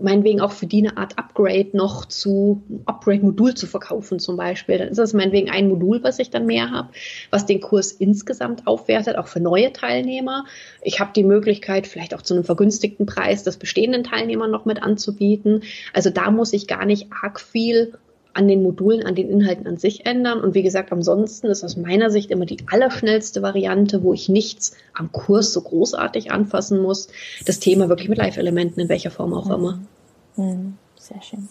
meinetwegen auch für die eine Art Upgrade noch zu, Upgrade-Modul zu verkaufen zum Beispiel. Dann ist das meinetwegen ein Modul, was ich dann mehr habe, was den Kurs insgesamt aufwertet, auch für neue Teilnehmer. Ich habe die Möglichkeit, vielleicht auch zu einem vergünstigten Preis das bestehenden Teilnehmern noch mit anzubieten. Also da muss ich gar nicht arg viel an den Modulen, an den Inhalten an sich ändern. Und wie gesagt, ansonsten ist aus meiner Sicht immer die allerschnellste Variante, wo ich nichts am Kurs so großartig anfassen muss, das Thema wirklich mit Live-Elementen, in welcher Form auch immer. Mhm. Sehr schön.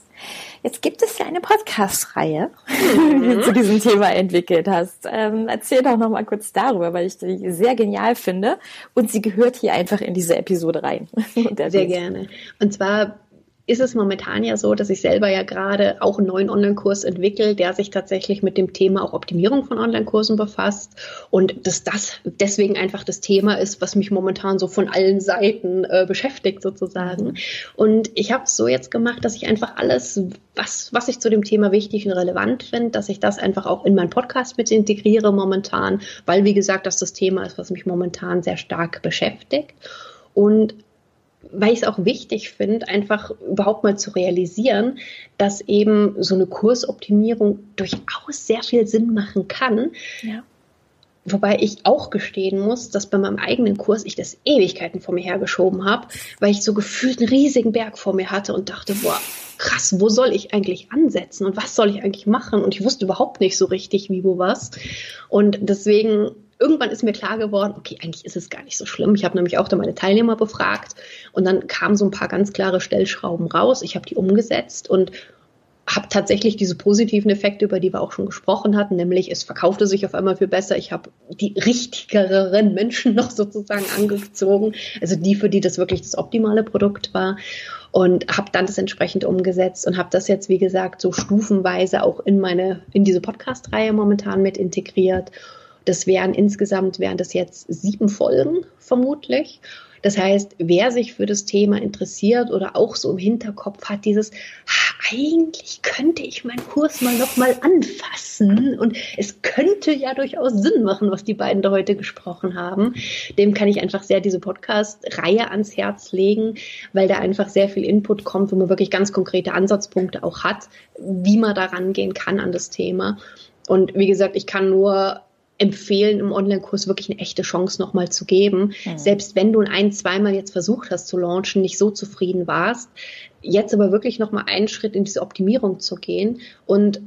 Jetzt gibt es ja eine Podcast-Reihe, mhm. die du zu diesem Thema entwickelt hast. Ähm, erzähl doch noch mal kurz darüber, weil ich die sehr genial finde und sie gehört hier einfach in diese Episode rein. sehr gerne. Und zwar ist es momentan ja so, dass ich selber ja gerade auch einen neuen Online-Kurs entwickle, der sich tatsächlich mit dem Thema auch Optimierung von Online-Kursen befasst und dass das deswegen einfach das Thema ist, was mich momentan so von allen Seiten äh, beschäftigt sozusagen. Und ich habe es so jetzt gemacht, dass ich einfach alles, was, was ich zu dem Thema wichtig und relevant finde, dass ich das einfach auch in meinen Podcast mit integriere momentan, weil wie gesagt, das das Thema ist, was mich momentan sehr stark beschäftigt. Und weil ich es auch wichtig finde, einfach überhaupt mal zu realisieren, dass eben so eine Kursoptimierung durchaus sehr viel Sinn machen kann. Ja. Wobei ich auch gestehen muss, dass bei meinem eigenen Kurs ich das Ewigkeiten vor mir hergeschoben habe, weil ich so gefühlt einen riesigen Berg vor mir hatte und dachte, boah, krass, wo soll ich eigentlich ansetzen und was soll ich eigentlich machen? Und ich wusste überhaupt nicht so richtig, wie, wo, was. Und deswegen irgendwann ist mir klar geworden, okay, eigentlich ist es gar nicht so schlimm. Ich habe nämlich auch da meine Teilnehmer befragt und dann kamen so ein paar ganz klare Stellschrauben raus. Ich habe die umgesetzt und habe tatsächlich diese positiven Effekte, über die wir auch schon gesprochen hatten, nämlich es verkaufte sich auf einmal viel besser. Ich habe die richtigeren Menschen noch sozusagen angezogen, also die, für die das wirklich das optimale Produkt war und habe dann das entsprechend umgesetzt und habe das jetzt, wie gesagt, so stufenweise auch in meine, in diese Podcast-Reihe momentan mit integriert. Das wären insgesamt, wären das jetzt sieben Folgen vermutlich. Das heißt, wer sich für das Thema interessiert oder auch so im Hinterkopf hat, dieses, eigentlich könnte ich meinen Kurs mal nochmal anfassen und es könnte ja durchaus Sinn machen, was die beiden da heute gesprochen haben, dem kann ich einfach sehr diese Podcast-Reihe ans Herz legen, weil da einfach sehr viel Input kommt, wo man wirklich ganz konkrete Ansatzpunkte auch hat, wie man da rangehen kann an das Thema. Und wie gesagt, ich kann nur empfehlen, im Online-Kurs wirklich eine echte Chance nochmal zu geben. Mhm. Selbst wenn du ein, zweimal jetzt versucht hast zu launchen, nicht so zufrieden warst, jetzt aber wirklich nochmal einen Schritt in diese Optimierung zu gehen und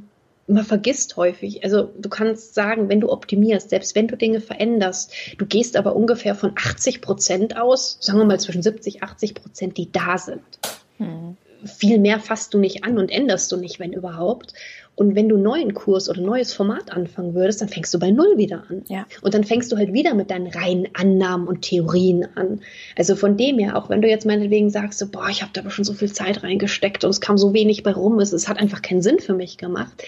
man vergisst häufig, also du kannst sagen, wenn du optimierst, selbst wenn du Dinge veränderst, du gehst aber ungefähr von 80 Prozent aus, sagen wir mal zwischen 70, 80 Prozent, die da sind. Mhm. Viel mehr fasst du nicht an und änderst du nicht, wenn überhaupt. Und wenn du einen neuen Kurs oder ein neues Format anfangen würdest, dann fängst du bei Null wieder an. Ja. Und dann fängst du halt wieder mit deinen reinen Annahmen und Theorien an. Also von dem her, auch wenn du jetzt meinetwegen sagst, so, boah, ich habe da aber schon so viel Zeit reingesteckt und es kam so wenig bei rum, es, es hat einfach keinen Sinn für mich gemacht.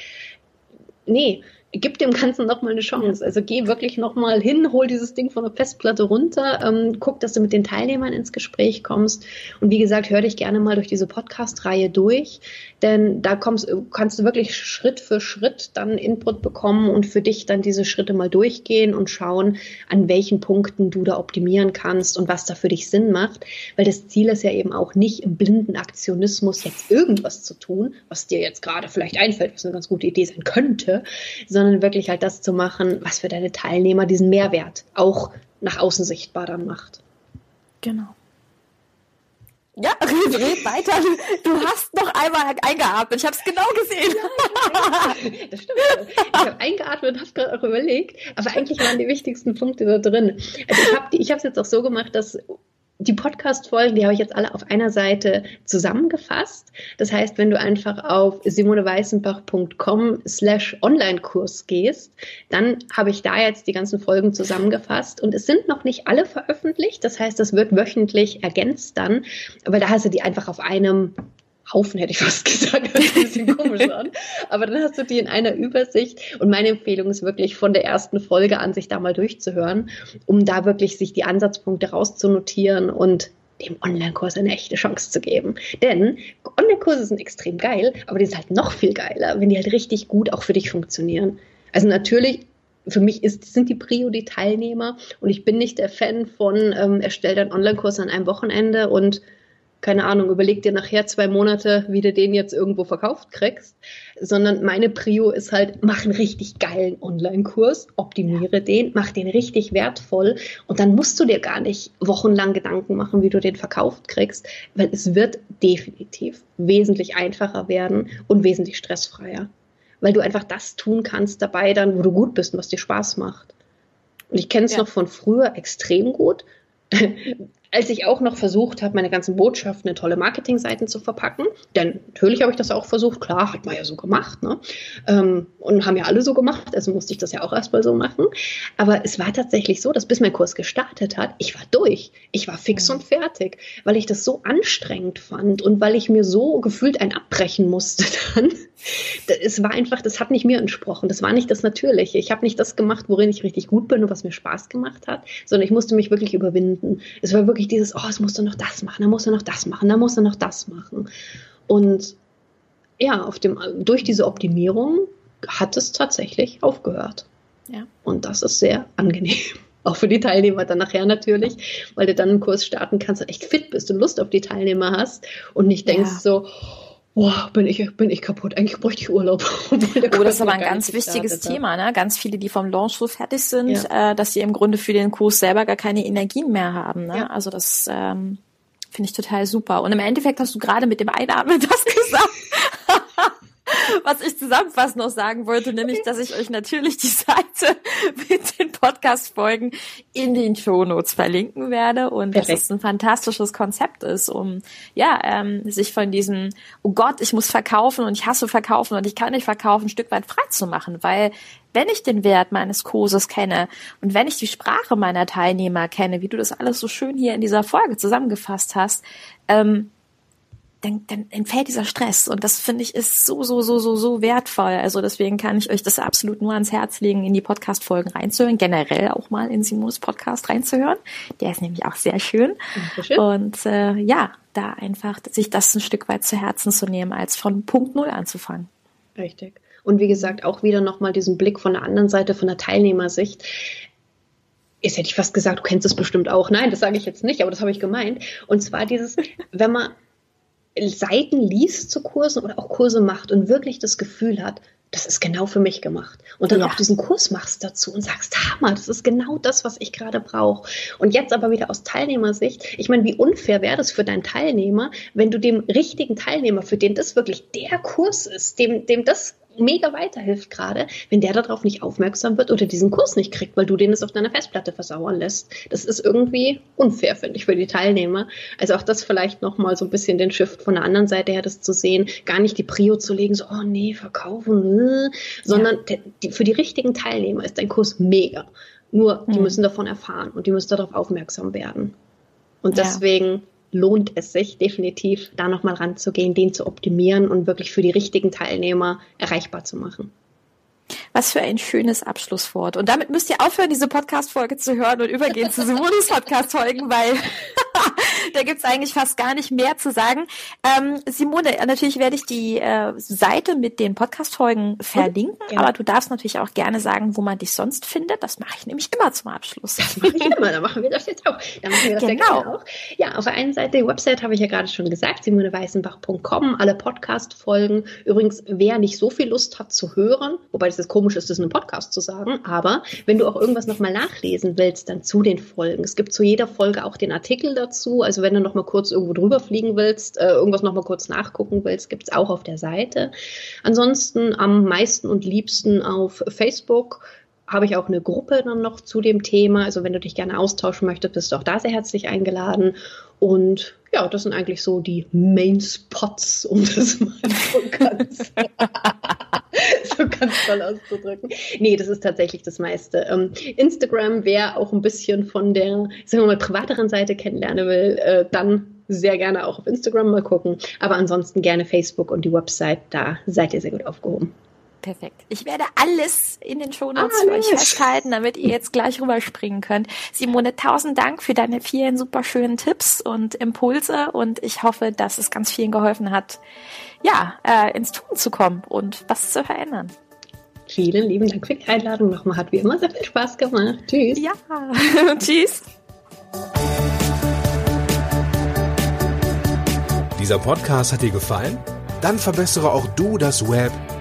Nee, gib dem Ganzen nochmal eine Chance. Also geh wirklich nochmal hin, hol dieses Ding von der Festplatte runter, ähm, guck, dass du mit den Teilnehmern ins Gespräch kommst. Und wie gesagt, hör dich gerne mal durch diese Podcast-Reihe durch, denn da kommst, kannst du wirklich Schritt für Schritt dann Input bekommen und für dich dann diese Schritte mal durchgehen und schauen, an welchen Punkten du da optimieren kannst und was da für dich Sinn macht. Weil das Ziel ist ja eben auch nicht im blinden Aktionismus jetzt irgendwas zu tun, was dir jetzt gerade vielleicht einfällt, was eine ganz gute Idee sein könnte, sondern sondern wirklich halt das zu machen, was für deine Teilnehmer diesen Mehrwert auch nach außen sichtbar dann macht. Genau. Ja, red, red weiter. Du hast noch einmal eingeatmet. Ich habe es genau gesehen. Ja, das stimmt. Ich habe eingeatmet und habe gerade auch überlegt, aber eigentlich waren die wichtigsten Punkte da drin. Also ich habe es jetzt auch so gemacht, dass die Podcast-Folgen, die habe ich jetzt alle auf einer Seite zusammengefasst. Das heißt, wenn du einfach auf simoneweißenbach.com slash Online-Kurs gehst, dann habe ich da jetzt die ganzen Folgen zusammengefasst und es sind noch nicht alle veröffentlicht. Das heißt, das wird wöchentlich ergänzt dann, aber da hast du die einfach auf einem Haufen, hätte ich fast gesagt, das hört ein bisschen komisch an. Aber dann hast du die in einer Übersicht. Und meine Empfehlung ist wirklich von der ersten Folge an, sich da mal durchzuhören, um da wirklich sich die Ansatzpunkte rauszunotieren und dem Online-Kurs eine echte Chance zu geben. Denn Online-Kurse sind extrem geil, aber die sind halt noch viel geiler, wenn die halt richtig gut auch für dich funktionieren. Also natürlich für mich ist, sind die Prio die Teilnehmer und ich bin nicht der Fan von, ähm, erstell deinen Online-Kurs an einem Wochenende und keine Ahnung, überleg dir nachher zwei Monate, wie du den jetzt irgendwo verkauft kriegst, sondern meine Prio ist halt, mach einen richtig geilen Online-Kurs, optimiere den, mach den richtig wertvoll und dann musst du dir gar nicht wochenlang Gedanken machen, wie du den verkauft kriegst, weil es wird definitiv wesentlich einfacher werden und wesentlich stressfreier, weil du einfach das tun kannst dabei dann, wo du gut bist und was dir Spaß macht. Und ich kenne es ja. noch von früher extrem gut als ich auch noch versucht habe, meine ganzen Botschaften in tolle Marketingseiten zu verpacken, denn natürlich habe ich das auch versucht, klar, hat man ja so gemacht, ne? Ähm, und haben ja alle so gemacht, also musste ich das ja auch erstmal so machen. Aber es war tatsächlich so, dass bis mein Kurs gestartet hat, ich war durch. Ich war fix mhm. und fertig, weil ich das so anstrengend fand und weil ich mir so gefühlt ein abbrechen musste dann. Es war einfach, das hat nicht mir entsprochen. Das war nicht das Natürliche. Ich habe nicht das gemacht, worin ich richtig gut bin und was mir Spaß gemacht hat, sondern ich musste mich wirklich überwinden. Es war wirklich wirklich dieses, oh, es musst du noch das machen, dann musst du noch das machen, dann musst du noch das machen. Und ja, auf dem, durch diese Optimierung hat es tatsächlich aufgehört. Ja. Und das ist sehr angenehm. Auch für die Teilnehmer dann nachher natürlich, weil du dann einen Kurs starten kannst und echt fit bist und Lust auf die Teilnehmer hast und nicht denkst ja. so, boah, bin ich, bin ich kaputt, eigentlich bräuchte ich Urlaub. oh, das ist aber ein ganz wichtiges Thema, ne? Ganz viele, die vom Launch so fertig sind, ja. äh, dass sie im Grunde für den Kurs selber gar keine Energien mehr haben. Ne? Ja. Also das ähm, finde ich total super. Und im Endeffekt hast du gerade mit dem Einatmen das gesagt was ich zusammenfassend noch sagen wollte, nämlich, dass ich euch natürlich die Seite mit den Podcast-Folgen in den Show Notes verlinken werde und Perfekt. dass es ein fantastisches Konzept ist, um ja ähm, sich von diesem Oh Gott, ich muss verkaufen und ich hasse verkaufen und ich kann nicht verkaufen, ein Stück weit frei zu machen, weil wenn ich den Wert meines Kurses kenne und wenn ich die Sprache meiner Teilnehmer kenne, wie du das alles so schön hier in dieser Folge zusammengefasst hast, ähm, dann, dann entfällt dieser Stress. Und das finde ich ist so, so, so, so, so wertvoll. Also deswegen kann ich euch das absolut nur ans Herz legen, in die Podcast-Folgen reinzuhören, generell auch mal in Simons Podcast reinzuhören. Der ist nämlich auch sehr schön. Dankeschön. Und äh, ja, da einfach sich das ein Stück weit zu Herzen zu nehmen, als von Punkt Null anzufangen. Richtig. Und wie gesagt, auch wieder nochmal diesen Blick von der anderen Seite, von der Teilnehmersicht. Jetzt hätte ich fast gesagt, du kennst es bestimmt auch. Nein, das sage ich jetzt nicht, aber das habe ich gemeint. Und zwar dieses, wenn man Seiten liest zu Kursen oder auch Kurse macht und wirklich das Gefühl hat, das ist genau für mich gemacht. Und dann ja. auch diesen Kurs machst dazu und sagst, Hammer, das ist genau das, was ich gerade brauche. Und jetzt aber wieder aus Teilnehmersicht, ich meine, wie unfair wäre das für deinen Teilnehmer, wenn du dem richtigen Teilnehmer, für den das wirklich der Kurs ist, dem, dem das mega weiterhilft gerade, wenn der darauf nicht aufmerksam wird oder diesen Kurs nicht kriegt, weil du den es auf deiner Festplatte versauern lässt. Das ist irgendwie unfair, finde ich, für die Teilnehmer. Also auch das vielleicht nochmal so ein bisschen den Shift von der anderen Seite her, das zu sehen, gar nicht die Prio zu legen, so, oh nee, verkaufen, äh, sondern ja. die, für die richtigen Teilnehmer ist dein Kurs mega. Nur, die mhm. müssen davon erfahren und die müssen darauf aufmerksam werden. Und ja. Lohnt es sich definitiv, da nochmal ranzugehen, den zu optimieren und wirklich für die richtigen Teilnehmer erreichbar zu machen. Was für ein schönes Abschlusswort. Und damit müsst ihr aufhören, diese Podcast-Folge zu hören und übergehen zu Simonis Podcast-Folgen, weil da gibt's eigentlich fast gar nicht mehr zu sagen. Ähm, Simone, natürlich werde ich die äh, Seite mit den Podcast-Folgen verlinken, ja. aber du darfst natürlich auch gerne sagen, wo man dich sonst findet. Das mache ich nämlich immer zum Abschluss. Das mache ich immer, da machen wir das jetzt auch. Da machen wir das genau. ja auch. Ja, auf der einen Seite, die Website habe ich ja gerade schon gesagt, simoneweißenbach.com, alle Podcast-Folgen. Übrigens, wer nicht so viel Lust hat zu hören, wobei das ist komisch ist, das in einem Podcast zu sagen, aber wenn du auch irgendwas nochmal nachlesen willst, dann zu den Folgen. Es gibt zu jeder Folge auch den Artikel dazu. Also wenn du nochmal kurz irgendwo drüber fliegen willst, äh, irgendwas nochmal kurz nachgucken willst, gibt es auch auf der Seite. Ansonsten am meisten und liebsten auf Facebook habe ich auch eine Gruppe dann noch zu dem Thema. Also wenn du dich gerne austauschen möchtest, bist du auch da sehr herzlich eingeladen. Und ja, das sind eigentlich so die Main Spots, um das mal so ganz, so ganz toll auszudrücken. Nee, das ist tatsächlich das meiste. Ähm, Instagram, wer auch ein bisschen von der, sagen wir mal, privateren Seite kennenlernen will, äh, dann sehr gerne auch auf Instagram mal gucken. Aber ansonsten gerne Facebook und die Website, da seid ihr sehr gut aufgehoben. Perfekt. Ich werde alles in den Shownotes ah, für euch festhalten, damit ihr jetzt gleich rüberspringen könnt. Simone, tausend Dank für deine vielen super schönen Tipps und Impulse und ich hoffe, dass es ganz vielen geholfen hat, ja, äh, ins Tun zu kommen und was zu verändern. Vielen lieben Dank für die Einladung nochmal. Hat wie immer sehr viel Spaß gemacht. Tschüss. Ja, tschüss. Dieser Podcast hat dir gefallen? Dann verbessere auch du das Web